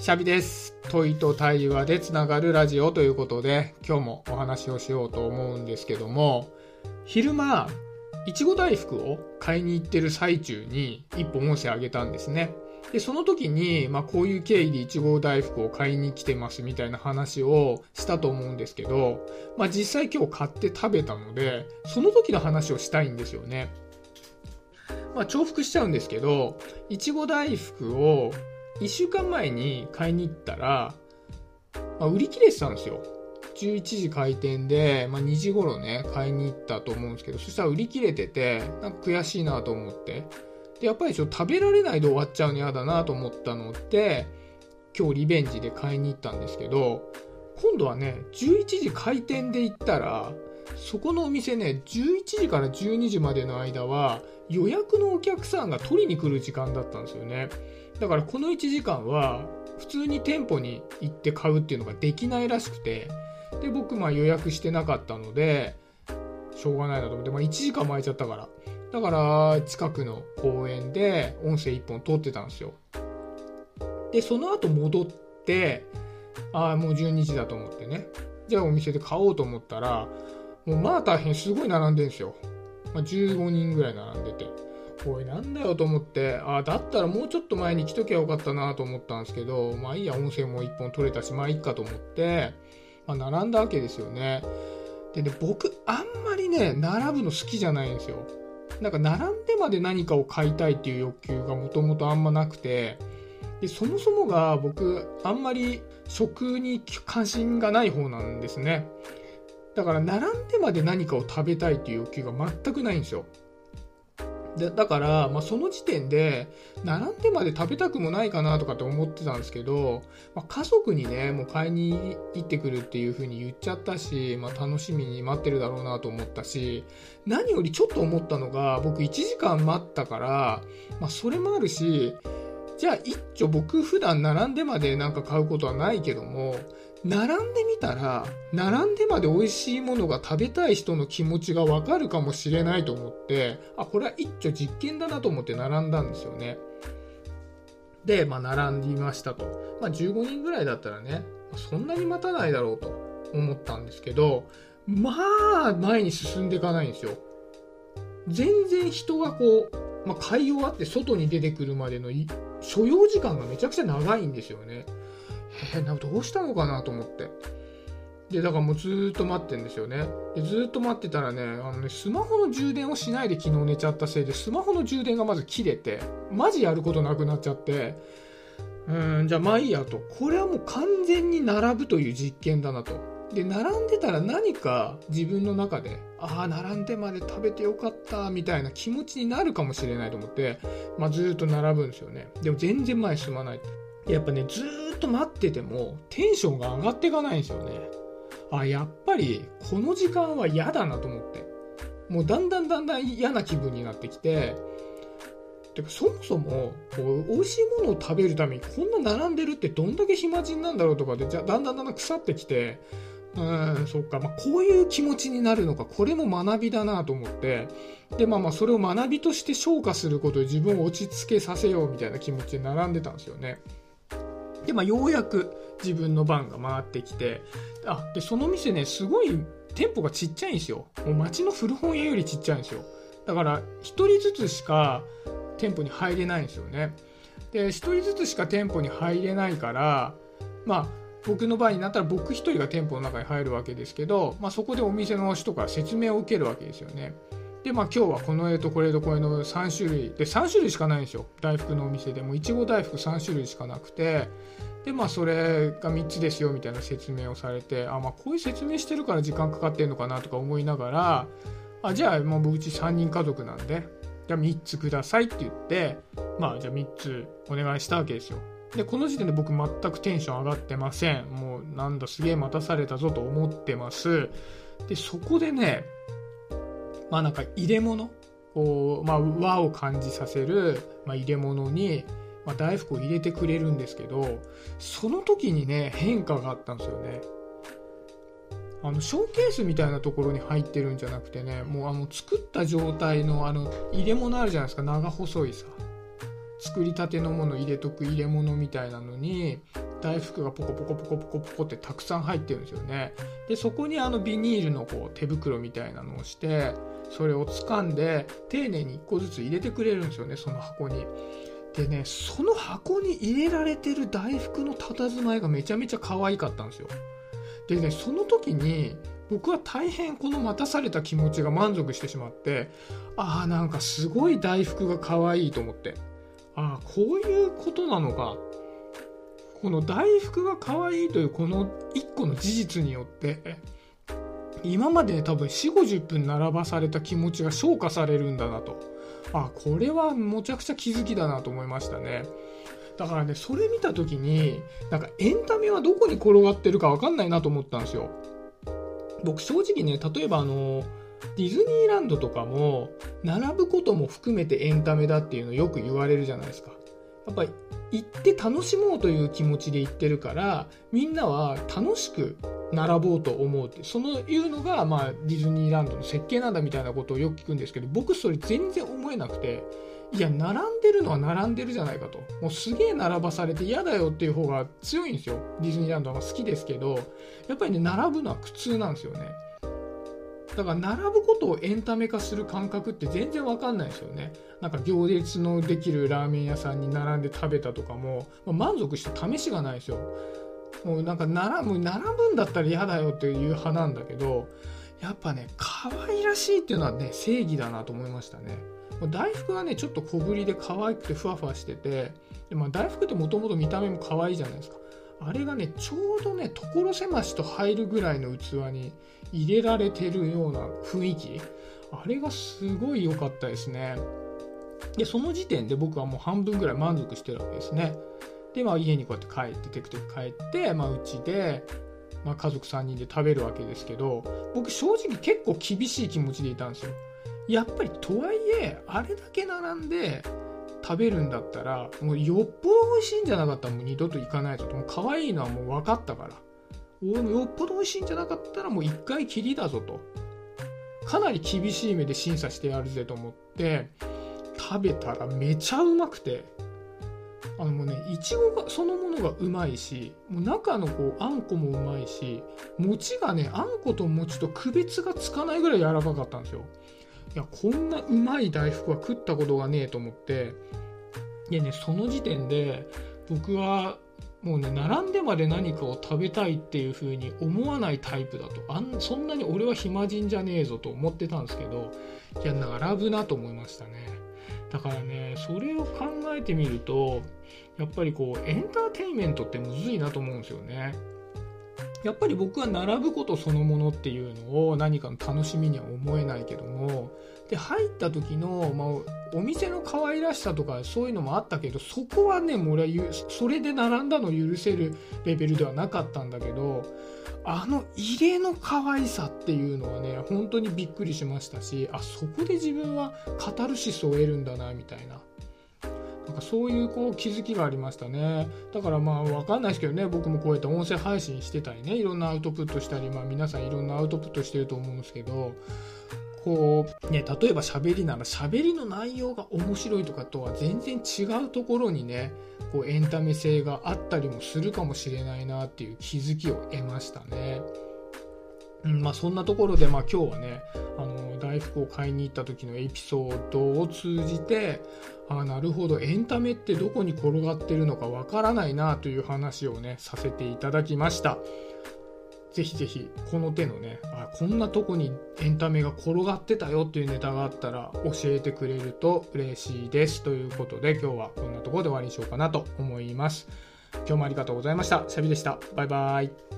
シャビです。問いと対話でつながるラジオということで、今日もお話をしようと思うんですけども、昼間、いちご大福を買いに行ってる最中に一本音声あげたんですね。で、その時に、まあこういう経緯でいちご大福を買いに来てますみたいな話をしたと思うんですけど、まあ実際今日買って食べたので、その時の話をしたいんですよね。まあ重複しちゃうんですけど、いちご大福を1週間前に買いに行ったら、まあ、売り切れてたんですよ。11時開店で、まあ、2時頃ね、買いに行ったと思うんですけど、そしたら売り切れてて、なんか悔しいなと思って。で、やっぱりちょっと食べられないで終わっちゃうの嫌だなと思ったので、今日リベンジで買いに行ったんですけど、今度はね、11時開店で行ったら、そこのお店ね、11時から12時までの間は、予約のお客さんが取りに来る時間だったんですよね。だからこの1時間は普通に店舗に行って買うっていうのができないらしくてで僕まあ予約してなかったのでしょうがないなと思って、まあ、1時間も空いちゃったから。だから近くの公園で音声1本撮ってたんですよ。でその後戻ってああもう12時だと思ってね。じゃあお店で買おうと思ったらもうまあ大変すごい並んでるんですよ、まあ、15人ぐらい並んでて。おいなんだよと思ってあだったらもうちょっと前に来ときゃよかったなと思ったんですけどまあいいや音声も1本取れたしまあいいかと思って、まあ、並んだわけですよね。でね僕あんまりね並ぶの好きじゃないんですよ。なんか並んでまで何かを買いたいっていう欲求がもともとあんまなくてでそもそもが僕あんまり食に関心がない方なんですね。だから並んでまで何かを食べたいっていう欲求が全くないんですよ。でだから、まあ、その時点で並んでまで食べたくもないかなとかって思ってたんですけど、まあ、家族にねもう買いに行ってくるっていう風に言っちゃったし、まあ、楽しみに待ってるだろうなと思ったし何よりちょっと思ったのが僕1時間待ったから、ま、それもあるしじゃあ一丁僕普段並んでまでなんか買うことはないけども並んでみたら並んでまで美味しいものが食べたい人の気持ちがわかるかもしれないと思ってあこれは一丁実験だなと思って並んだんですよね。で、まあ、並んでましたと、まあ、15人ぐらいだったらねそんなに待たないだろうと思ったんですけどまあ前に進んでいかないんですよ。全然人がこう、まあ、買い終わって外に出てくるまでの所要時間がめちゃくちゃ長いんですよね。えー、なんかどうしたのかなと思って。で、だからもうずーっと待ってんですよね。で、ずーっと待ってたらね、あのね、スマホの充電をしないで昨日寝ちゃったせいで、スマホの充電がまず切れて、マジやることなくなっちゃって、うん、じゃあまあいいやと。これはもう完全に並ぶという実験だなと。で、並んでたら何か自分の中で、ああ、並んでまで食べてよかった、みたいな気持ちになるかもしれないと思って、まあずーっと並ぶんですよね。でも全然前進まない。やっぱね、ずっと待っててもテンションが上がっていかないんですよね。あ、やっぱりこの時間は嫌だなと思って。もうだんだんだんだん嫌な気分になってきて、てかそもそもこう美味しいものを食べるためにこんな並んでるってどんだけ暇人なんだろうとかでじゃだんだんだんだん腐ってきて、うん、そっか、まあ、こういう気持ちになるのか、これも学びだなと思って、で、まあまあ、それを学びとして消化することで自分を落ち着けさせようみたいな気持ちで並んでたんですよね。で、まあ、ようやく自分の番が回ってきて、あ、で、その店ね、すごい店舗がちっちゃいんですよ。もう街の古本屋よりちっちゃいんですよ。だから、一人ずつしか店舗に入れないんですよね。で、一人ずつしか店舗に入れないから、まあ、僕の場合になったら僕一人が店舗の中に入るわけですけど、まあ、そこでお店の人から説明を受けるわけですよね。で、まあ今日はこの絵とこれとこれの3種類、で、3種類しかないんですよ。大福のお店でも、いちご大福3種類しかなくて、で、まあそれが3つですよみたいな説明をされて、あ、まあこういう説明してるから時間かかってんのかなとか思いながら、あ、じゃあもううち3人家族なんで、じゃあ3つくださいって言って、まあじゃあ3つお願いしたわけですよ。で、この時点で僕全くテンション上がってません。もうなんだすげえ待たされたぞと思ってます。で、そこでね、まあなんか入れ物？こう、まあ和を感じさせる、まあ、入れ物に、まあ、大福を入れてくれるんですけど、その時にね、変化があったんですよね。あの、ショーケースみたいなところに入ってるんじゃなくてね、もうあの、作った状態のあの、入れ物あるじゃないですか、長細いさ。作りたてのもの入れとく入れ物みたいなのに、大福がポコポコポコポコポコってたくさん入ってるんですよねでそこにあのビニールのこう手袋みたいなのをしてそれを掴んで丁寧に1個ずつ入れてくれるんですよねその箱に。でねその箱に入れられてる大福の佇まいがめちゃめちゃ可愛かったんですよ。でねその時に僕は大変この待たされた気持ちが満足してしまってああなんかすごい大福が可愛いと思って。ああこういうことなのか。この大福が可愛いというこの1個の事実によって今までね多分4 5 0分並ばされた気持ちが消化されるんだなと。あこれはむちゃくちゃ気づきだなと思いましたね。だからねそれ見た時になんかエンタメはどこに転がってるか分かんないなと思ったんですよ。僕正直ね例えばあのディズニーランドとかも並ぶことも含めてエンタメだっていうのよく言われるじゃないですか。やっぱり行って楽しもうという気持ちで行ってるからみんなは楽しく並ぼうと思うってそのいうのが、まあ、ディズニーランドの設計なんだみたいなことをよく聞くんですけど僕それ全然思えなくていや並んでるのは並んでるじゃないかと。もうすげえ並ばされて嫌だよっていう方が強いんですよ。ディズニーランドは好きですけどやっぱりね並ぶのは苦痛なんですよね。だから並ぶことをエンタメ化する感覚って全然わかんないですよね。なんか行列のできるラーメン屋さんに並んで食べたとかも、まあ、満足して試しがないですよ。もうなんか並ぶ並ぶんだったら嫌だよっていう派なんだけどやっぱね可愛らしいっていうのはね正義だなと思いましたね。大福はねちょっと小ぶりで可愛くてふわふわしててで、まあ、大福ってもともと見た目も可愛いじゃないですか。あれがねちょうどね所狭しと入るぐらいの器に入れられてるような雰囲気。あれがすごい良かったですね。でその時点で僕はもう半分ぐらい満足してるわけですね。で、まあ、家にこうやって帰ってテクテク帰って、まあ、うちで、まあ、家族3人で食べるわけですけど僕正直結構厳しい気持ちでいたんですよ。やっぱりとはいえあれだけ並んで食べるんだったらもうよっぽど美味しいんじゃなかったらもう二度と行かないぞと。もう可愛いのはもう分かったから。よっぽど美味しいんじゃなかったらもう一回きりだぞと。かなり厳しい目で審査してやるぜと思って食べたらめちゃうまくて。あのもうねいちごがそのものがうまいしもう中のこうあんこもうまいし餅がねあんこと餅と区別がつかないぐらい柔らかかったんですよ。いやこんなうまい大福は食ったことがねえと思って。でねその時点で僕はもうね並んでまで何かを食べたいっていう風に思わないタイプだと。あんそんなに俺は暇人じゃねえぞと思ってたんですけど。いや並ぶなと思いましたね。だからねそれを考えてみるとやっぱりこうエンターテインメントってむずいなと思うんですよね。やっぱり僕は並ぶことそのものっていうのを何かの楽しみには思えないけどもで入った時の、まあ、お店の可愛らしさとかそういうのもあったけどそこはねもう俺はそれで並んだの許せるレベルではなかったんだけどあの入れの可愛さっていうのはね本当にびっくりしましたしあそこで自分はカタルシスを得るんだなみたいな。かそういうこう気づきがありましたね。だからまあ分かんないですけどね。僕もこうやって音声配信してたりね。いろんなアウトプットしたり、まあ、皆さんいろんなアウトプットしてると思うんですけど。こうね例えば喋りなら喋りの内容が面白いとかとは全然違うところにねこうエンタメ性があったりもするかもしれないなっていう気づきを得ましたね。うんまあ、そんなところで、まあ、今日はね大福を買いに行った時のエピソードを通じてあなるほどエンタメってどこに転がってるのかわからないなという話をねさせていただきました。ぜひぜひこの手のねあこんなとこにエンタメが転がってたよっていうネタがあったら教えてくれると嬉しいです。ということで今日はこんなところで終わりにしようかなと思います。今日もありがとうございました。シャビでした。バイバイ。